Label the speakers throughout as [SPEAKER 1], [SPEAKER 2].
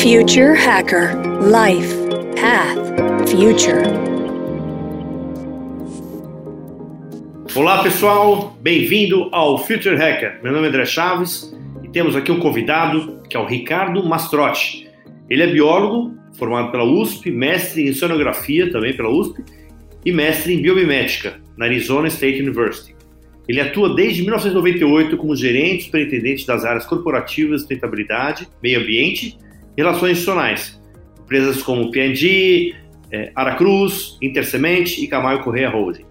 [SPEAKER 1] Future Hacker Life Path Future.
[SPEAKER 2] Olá pessoal, bem-vindo ao Future Hacker. Meu nome é André Chaves e temos aqui um convidado que é o Ricardo Mastrotti. Ele é biólogo, formado pela USP, mestre em sonografia também pela USP e mestre em biomimética na Arizona State University. Ele atua desde 1998 como gerente superintendente das áreas corporativas, sustentabilidade, meio ambiente relações institucionais. Empresas como P&G, eh, Aracruz, Intersemente e Camargo Correia Holding.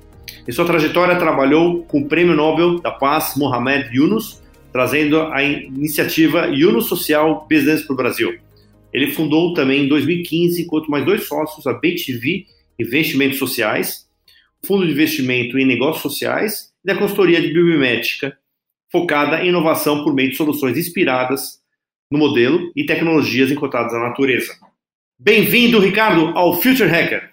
[SPEAKER 2] Em sua trajetória, trabalhou com o Prêmio Nobel da Paz Mohamed Yunus, trazendo a iniciativa Yunus Social Business para o Brasil. Ele fundou também em 2015, enquanto mais dois sócios, a BTV Investimentos Sociais, Fundo de Investimento em Negócios Sociais e da consultoria de biomimética, focada em inovação por meio de soluções inspiradas no modelo e tecnologias encontradas na natureza. Bem-vindo, Ricardo, ao Future Hacker.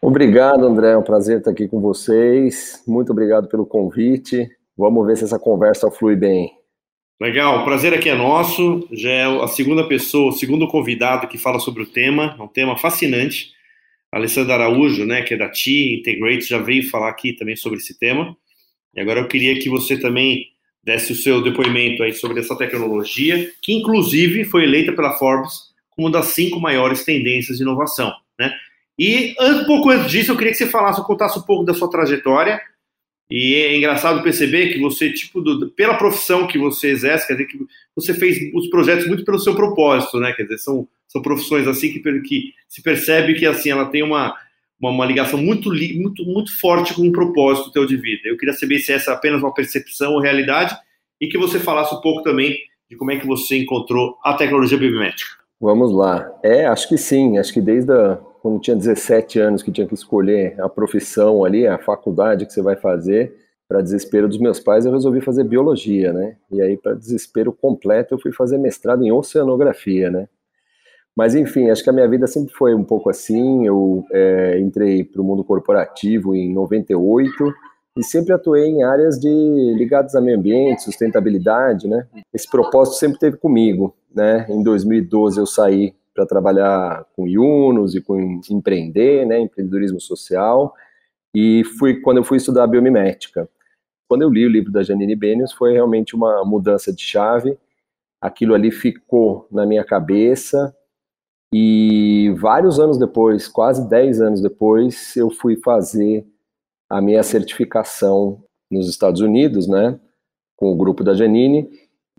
[SPEAKER 3] Obrigado, André. É um prazer estar aqui com vocês. Muito obrigado pelo convite. Vamos ver se essa conversa flui bem.
[SPEAKER 2] Legal, o prazer aqui é nosso. Já é a segunda pessoa, o segundo convidado que fala sobre o tema. É um tema fascinante. A Alessandra Araújo, né, que é da TI Integrate, já veio falar aqui também sobre esse tema. E agora eu queria que você também desse o seu depoimento aí sobre essa tecnologia, que inclusive foi eleita pela Forbes como uma das cinco maiores tendências de inovação, né? E um pouco antes disso, eu queria que você falasse, contasse um pouco da sua trajetória. E é engraçado perceber que você, tipo, do, pela profissão que você exerce, quer dizer, que você fez os projetos muito pelo seu propósito, né? Quer dizer, são são profissões assim que, que se percebe que assim ela tem uma, uma, uma, ligação muito, muito, muito forte com um propósito teu de vida. Eu queria saber se essa é apenas uma percepção ou realidade e que você falasse um pouco também de como é que você encontrou a tecnologia biométrica.
[SPEAKER 3] Vamos lá. É, acho que sim. Acho que desde a, quando tinha 17 anos que tinha que escolher a profissão ali, a faculdade que você vai fazer, para desespero dos meus pais, eu resolvi fazer biologia, né? E aí, para desespero completo, eu fui fazer mestrado em oceanografia, né? Mas, enfim, acho que a minha vida sempre foi um pouco assim. Eu é, entrei para o mundo corporativo em 98 e sempre atuei em áreas de ligadas a meio ambiente, sustentabilidade, né? Esse propósito sempre teve comigo, né? Em 2012 eu saí para trabalhar com Yunus e com empreender, né? Empreendedorismo social e fui quando eu fui estudar biomimética. Quando eu li o livro da Janine Benius foi realmente uma mudança de chave. Aquilo ali ficou na minha cabeça e vários anos depois, quase 10 anos depois, eu fui fazer a minha certificação nos Estados Unidos, né, com o grupo da Janine,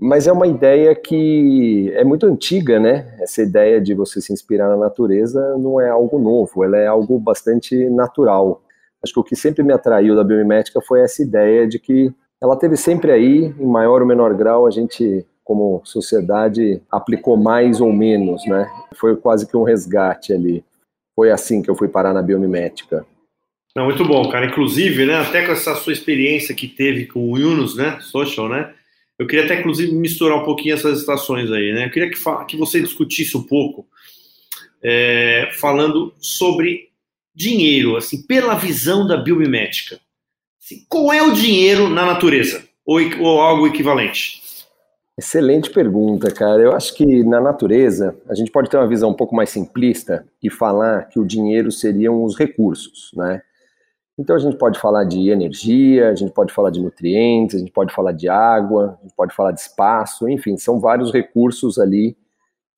[SPEAKER 3] mas é uma ideia que é muito antiga, né? Essa ideia de você se inspirar na natureza não é algo novo, ela é algo bastante natural. Acho que o que sempre me atraiu da biomimética foi essa ideia de que ela teve sempre aí, em maior ou menor grau, a gente como sociedade aplicou mais ou menos, né? Foi quase que um resgate ali. Foi assim que eu fui parar na biomimética.
[SPEAKER 2] Não, muito bom, cara. Inclusive, né, até com essa sua experiência que teve com o Yunus, né, social, né, eu queria até, inclusive, misturar um pouquinho essas estações aí, né? Eu queria que, que você discutisse um pouco, é, falando sobre dinheiro, assim, pela visão da biomimética. Assim, qual é o dinheiro na natureza? Ou, ou algo equivalente?
[SPEAKER 3] Excelente pergunta, cara. Eu acho que na natureza a gente pode ter uma visão um pouco mais simplista e falar que o dinheiro seriam os recursos, né? Então a gente pode falar de energia, a gente pode falar de nutrientes, a gente pode falar de água, a gente pode falar de espaço, enfim, são vários recursos ali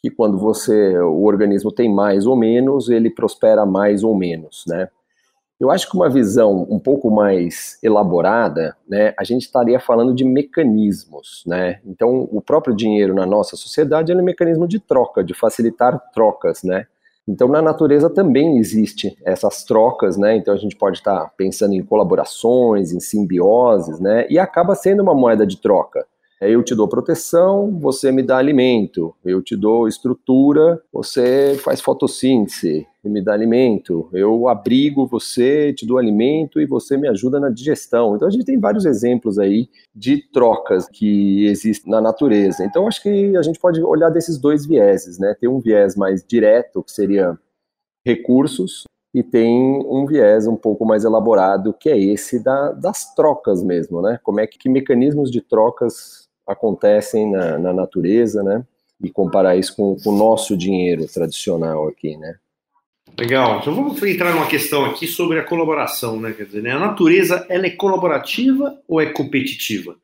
[SPEAKER 3] que quando você o organismo tem mais ou menos, ele prospera mais ou menos, né? Eu acho que uma visão um pouco mais elaborada, né, a gente estaria falando de mecanismos, né? Então, o próprio dinheiro na nossa sociedade é um mecanismo de troca, de facilitar trocas, né? Então, na natureza também existe essas trocas, né? Então, a gente pode estar pensando em colaborações, em simbioses, né? E acaba sendo uma moeda de troca. Eu te dou proteção, você me dá alimento. Eu te dou estrutura, você faz fotossíntese e me dá alimento. Eu abrigo você, te dou alimento e você me ajuda na digestão. Então a gente tem vários exemplos aí de trocas que existem na natureza. Então acho que a gente pode olhar desses dois vieses, né? Tem um viés mais direto, que seria recursos, e tem um viés um pouco mais elaborado, que é esse da, das trocas mesmo, né? Como é que, que mecanismos de trocas acontecem na, na natureza, né? e comparar isso com, com o nosso dinheiro tradicional aqui, né?
[SPEAKER 2] Legal. Então vamos entrar numa questão aqui sobre a colaboração, né? Quer dizer, né? a natureza ela é colaborativa ou é competitiva?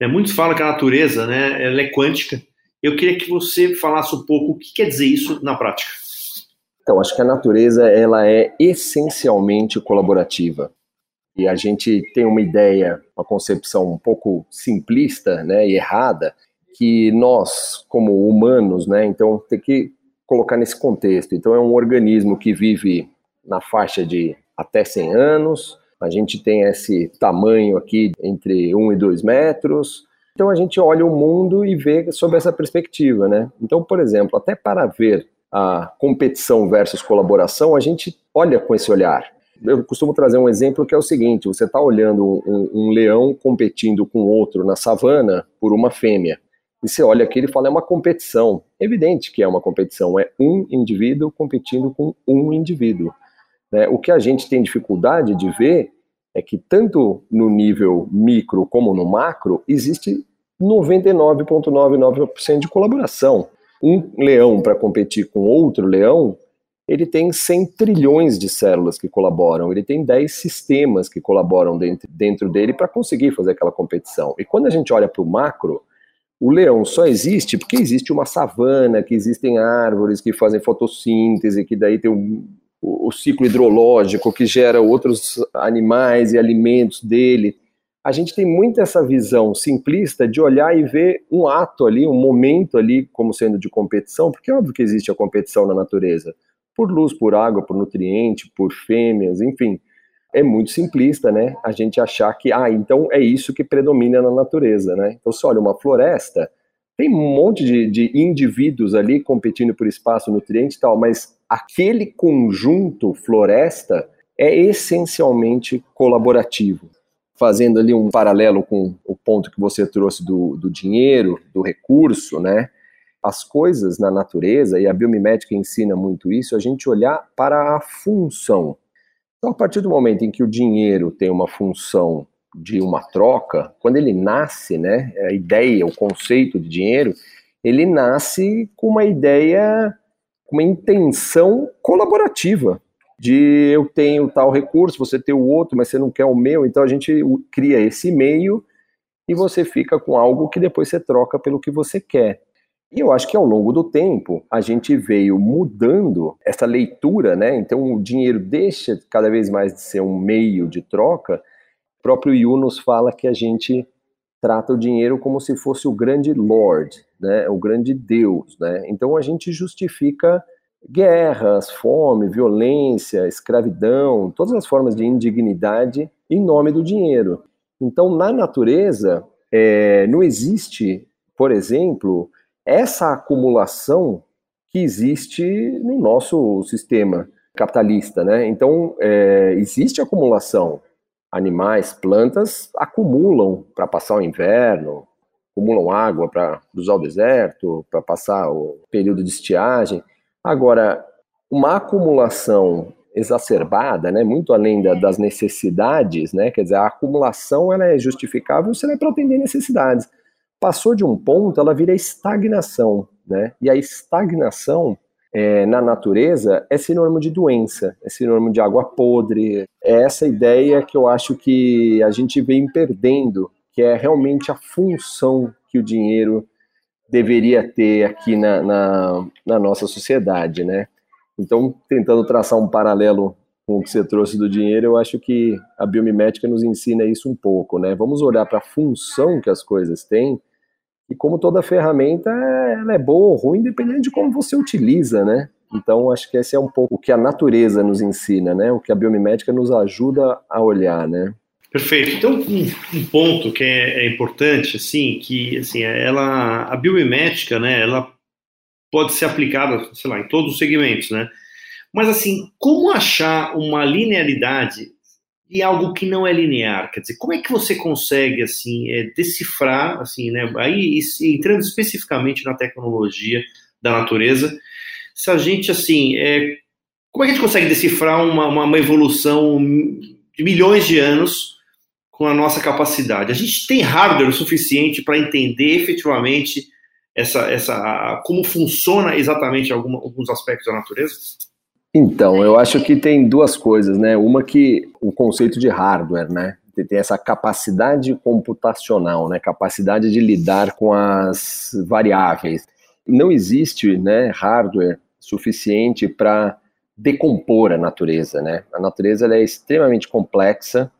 [SPEAKER 2] É, muitos falam que a natureza, né, ela é quântica. Eu queria que você falasse um pouco o que quer dizer isso na prática.
[SPEAKER 3] Então, acho que a natureza ela é essencialmente colaborativa. E a gente tem uma ideia, uma concepção um pouco simplista, né, e errada, que nós, como humanos, né, então tem que colocar nesse contexto. Então, é um organismo que vive na faixa de até 100 anos, a gente tem esse tamanho aqui entre 1 e 2 metros. Então, a gente olha o mundo e vê sob essa perspectiva, né? Então, por exemplo, até para ver a competição versus colaboração, a gente olha com esse olhar. Eu costumo trazer um exemplo que é o seguinte: você está olhando um, um, leão competindo com outro na savana por uma fêmea. E você olha aqui e fala, é uma competição. Evidente que é uma competição, é um indivíduo competindo com um indivíduo. Né? O que a gente tem dificuldade de ver é que tanto no nível micro como no macro existe 99,99% de colaboração. Um leão para competir com outro leão, ele tem 100 trilhões de células que colaboram, ele tem 10 sistemas que colaboram dentro, dentro dele para conseguir fazer aquela competição. E quando a gente olha para o macro, o leão só existe porque existe uma savana, que existem árvores que fazem fotossíntese, que daí tem um, o, o ciclo hidrológico que gera outros animais e alimentos dele. A gente tem muito essa visão simplista de olhar e ver um ato ali, um momento ali como sendo de competição, porque é óbvio que existe a competição na natureza, por luz, por água, por nutriente, por fêmeas, enfim é muito simplista, né? A gente achar que, ah, então é isso que predomina na natureza, né? Então, se olha uma floresta, tem um monte de, de indivíduos ali competindo por espaço, nutriente e tal, mas aquele conjunto floresta é essencialmente colaborativo. Fazendo ali um paralelo com o ponto que você trouxe do, do dinheiro, do recurso, né? As coisas na natureza, e a biomimética ensina muito isso, a gente olhar para a função então, a partir do momento em que o dinheiro tem uma função de uma troca, quando ele nasce, né, a ideia, o conceito de dinheiro, ele nasce com uma ideia, com uma intenção colaborativa, de eu tenho tal recurso, você tem o outro, mas você não quer o meu, então a gente cria esse meio e você fica com algo que depois você troca pelo que você quer. E eu acho que ao longo do tempo a gente veio mudando essa leitura, né? Então o dinheiro deixa cada vez mais de ser um meio de troca. O próprio Yunus fala que a gente trata o dinheiro como se fosse o grande Lord, né? O grande Deus, né? Então a gente justifica guerras, fome, violência, escravidão, todas as formas de indignidade em nome do dinheiro. Então na natureza é, não existe, por exemplo, essa acumulação que existe no nosso sistema capitalista, né? Então, é, existe acumulação. Animais, plantas acumulam para passar o inverno, acumulam água para usar o deserto, para passar o período de estiagem. Agora, uma acumulação exacerbada, né, muito além da, das necessidades, né, quer dizer, a acumulação ela é justificável se ela é para atender necessidades. Passou de um ponto, ela vira estagnação, né? E a estagnação é, na natureza é sinônimo de doença, é sinônimo de água podre. É essa ideia que eu acho que a gente vem perdendo, que é realmente a função que o dinheiro deveria ter aqui na, na, na nossa sociedade, né? Então, tentando traçar um paralelo com o que você trouxe do dinheiro, eu acho que a biomimética nos ensina isso um pouco, né? Vamos olhar para a função que as coisas têm e como toda ferramenta, ela é boa ou ruim, dependendo de como você utiliza, né? Então, acho que esse é um pouco o que a natureza nos ensina, né? O que a biomimética nos ajuda a olhar, né?
[SPEAKER 2] Perfeito. Então, um, um ponto que é, é, importante, assim, que, assim, ela, a biomimética, né, ela pode ser aplicada, sei lá, em todos os segmentos, né? Mas, assim, como achar uma linearidade e algo que não é linear? Quer dizer, como é que você consegue assim é, decifrar, assim, né? Aí entrando especificamente na tecnologia da natureza, se a gente assim, é, como é que a gente consegue decifrar uma, uma, uma evolução de milhões de anos com a nossa capacidade? A gente tem hardware suficiente para entender efetivamente essa, essa, como funciona exatamente alguma, alguns aspectos da natureza?
[SPEAKER 3] Então, eu acho que tem duas coisas, né? Uma que o conceito de hardware, né? Tem essa capacidade computacional, né? Capacidade de lidar com as variáveis. Não existe, né, hardware suficiente para decompor a natureza, né? A natureza é extremamente complexa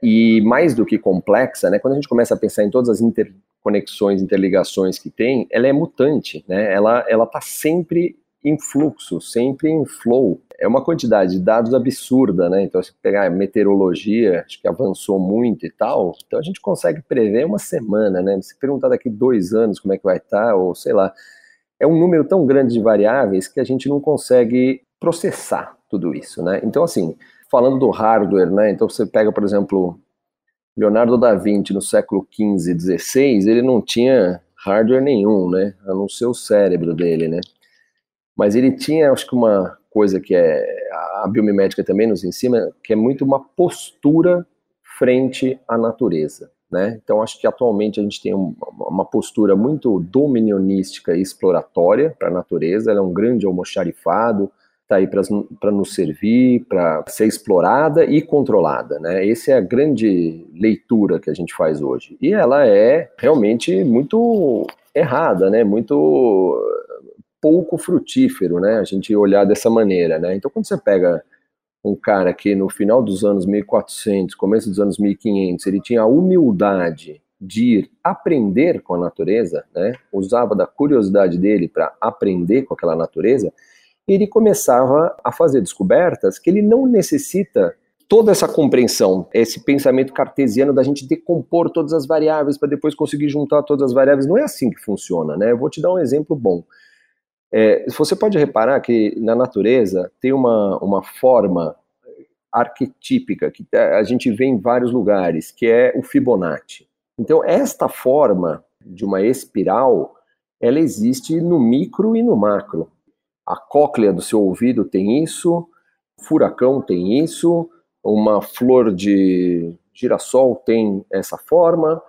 [SPEAKER 3] e mais do que complexa, né? Quando a gente começa a pensar em todas as interconexões, interligações que tem, ela é mutante, né? Ela ela está sempre em fluxo, sempre em flow. É uma quantidade de dados absurda, né? Então, se pegar meteorologia, acho que avançou muito e tal, então a gente consegue prever uma semana, né? Se perguntar daqui dois anos como é que vai estar, ou sei lá, é um número tão grande de variáveis que a gente não consegue processar tudo isso, né? Então, assim, falando do hardware, né? Então, você pega, por exemplo, Leonardo da Vinci no século XV, XVI, ele não tinha hardware nenhum, né? A não ser o cérebro dele, né? Mas ele tinha, acho que uma coisa que é a biomimética também nos ensina, que é muito uma postura frente à natureza. Né? Então, acho que atualmente a gente tem uma postura muito dominionística e exploratória para a natureza. Ela é um grande almoxarifado, está aí para nos servir, para ser explorada e controlada. Né? Essa é a grande leitura que a gente faz hoje. E ela é realmente muito errada, né? muito pouco frutífero, né? A gente olhar dessa maneira, né? Então, quando você pega um cara que no final dos anos 1400, começo dos anos 1500, ele tinha a humildade de ir aprender com a natureza, né? Usava da curiosidade dele para aprender com aquela natureza, ele começava a fazer descobertas que ele não necessita toda essa compreensão, esse pensamento cartesiano da gente decompor todas as variáveis para depois conseguir juntar todas as variáveis. Não é assim que funciona, né? Eu vou te dar um exemplo bom. É, você pode reparar que na natureza tem uma, uma forma arquetípica que a gente vê em vários lugares, que é o Fibonacci. Então, esta forma de uma espiral, ela existe no micro e no macro. A cóclea do seu ouvido tem isso, o furacão tem isso, uma flor de girassol tem essa forma.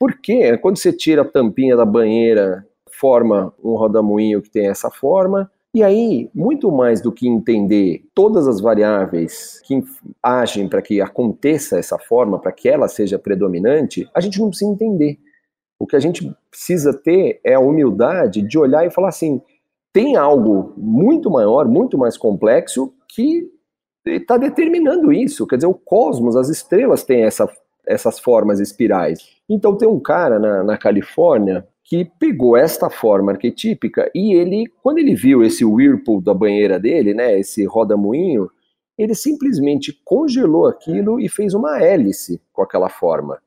[SPEAKER 3] Por quê? Quando você tira a tampinha da banheira forma um rodamuinho que tem essa forma. E aí, muito mais do que entender todas as variáveis que agem para que aconteça essa forma, para que ela seja predominante, a gente não precisa entender. O que a gente precisa ter é a humildade de olhar e falar assim: tem algo muito maior, muito mais complexo que está determinando isso. Quer dizer, o cosmos, as estrelas têm essa, essas formas espirais. Então, tem um cara na, na Califórnia que pegou esta forma arquetípica e ele, quando ele viu esse whirlpool da banheira dele, né, esse roda-moinho, ele simplesmente congelou aquilo e fez uma hélice com aquela forma.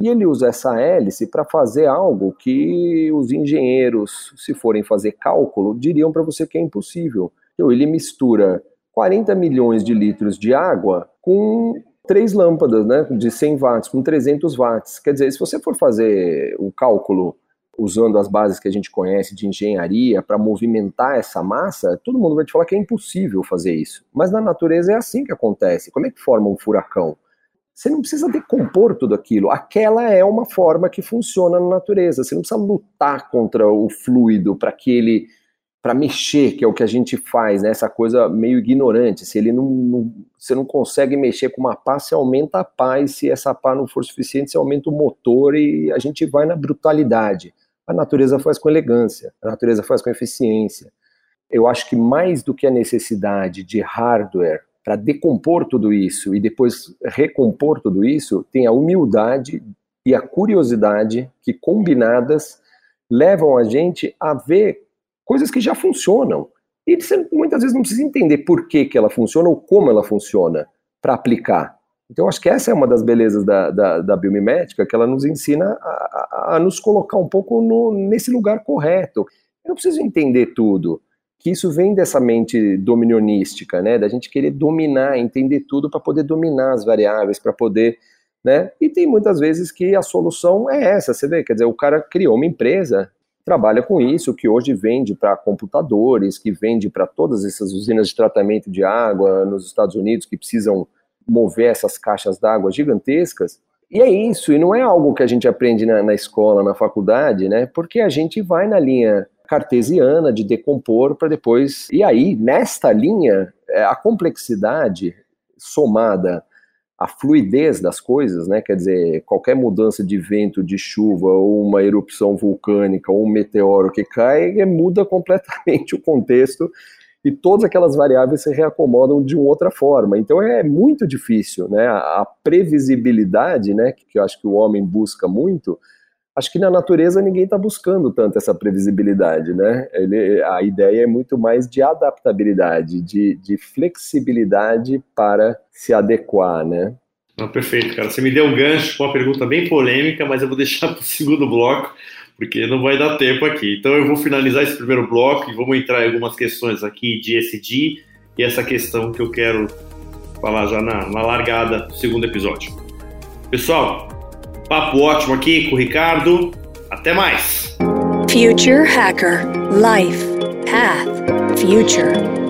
[SPEAKER 3] E ele usa essa hélice para fazer algo que os engenheiros, se forem fazer cálculo, diriam para você que é impossível. Então, ele mistura 40 milhões de litros de água com três lâmpadas, né, de 100 watts, com 300 watts. Quer dizer, se você for fazer o cálculo usando as bases que a gente conhece de engenharia para movimentar essa massa, todo mundo vai te falar que é impossível fazer isso. Mas na natureza é assim que acontece. Como é que forma um furacão? Você não precisa decompor tudo aquilo. Aquela é uma forma que funciona na natureza. Você não precisa lutar contra o fluido para que ele para mexer, que é o que a gente faz, né? Essa coisa meio ignorante. Se ele não, não, você não consegue mexer com uma pá, você aumenta a pá, e se essa pá não for suficiente, você aumenta o motor e a gente vai na brutalidade. A natureza faz com elegância, a natureza faz com eficiência. Eu acho que mais do que a necessidade de hardware para decompor tudo isso e depois recompor tudo isso, tem a humildade e a curiosidade que combinadas levam a gente a ver coisas que já funcionam. E você muitas vezes não precisa entender por que, que ela funciona ou como ela funciona para aplicar. Então, acho que essa é uma das belezas da, da, da biomimética, que ela nos ensina a, a, a nos colocar um pouco no, nesse lugar correto. Eu não preciso entender tudo, que isso vem dessa mente dominionística, né, da gente querer dominar, entender tudo para poder dominar as variáveis, para poder, né, e tem muitas vezes que a solução é essa, você vê, quer dizer, o cara criou uma empresa, trabalha com isso, que hoje vende para computadores, que vende para todas essas usinas de tratamento de água nos Estados Unidos que precisam mover essas caixas d'água gigantescas, E é isso, e não é algo que a gente aprende na, na escola, na faculdade, né? Porque a gente vai na linha cartesiana de decompor para depois. E aí, nesta linha, é, a complexidade somada à fluidez das coisas, né? Quer dizer, qualquer mudança de vento, de chuva, ou uma erupção vulcânica, ou um meteoro que cai, muda completamente o contexto e todas aquelas variáveis se reacomodam de uma outra forma. Então é muito difícil, né? A previsibilidade, né, que eu acho que o homem busca muito, acho que na natureza ninguém está buscando tanto essa previsibilidade, né? Ele, a ideia é muito mais de adaptabilidade, de, de flexibilidade para se adequar, né?
[SPEAKER 2] Não, perfeito, cara. Você me deu um gancho com uma pergunta bem polêmica, mas eu vou deixar para o segundo bloco porque não vai dar tempo aqui. Então eu vou finalizar esse primeiro bloco e vamos entrar em algumas questões aqui de SD e essa questão que eu quero falar já na, na largada do segundo episódio. Pessoal, papo ótimo aqui com o Ricardo. Até mais!
[SPEAKER 1] Future Hacker Life Path Future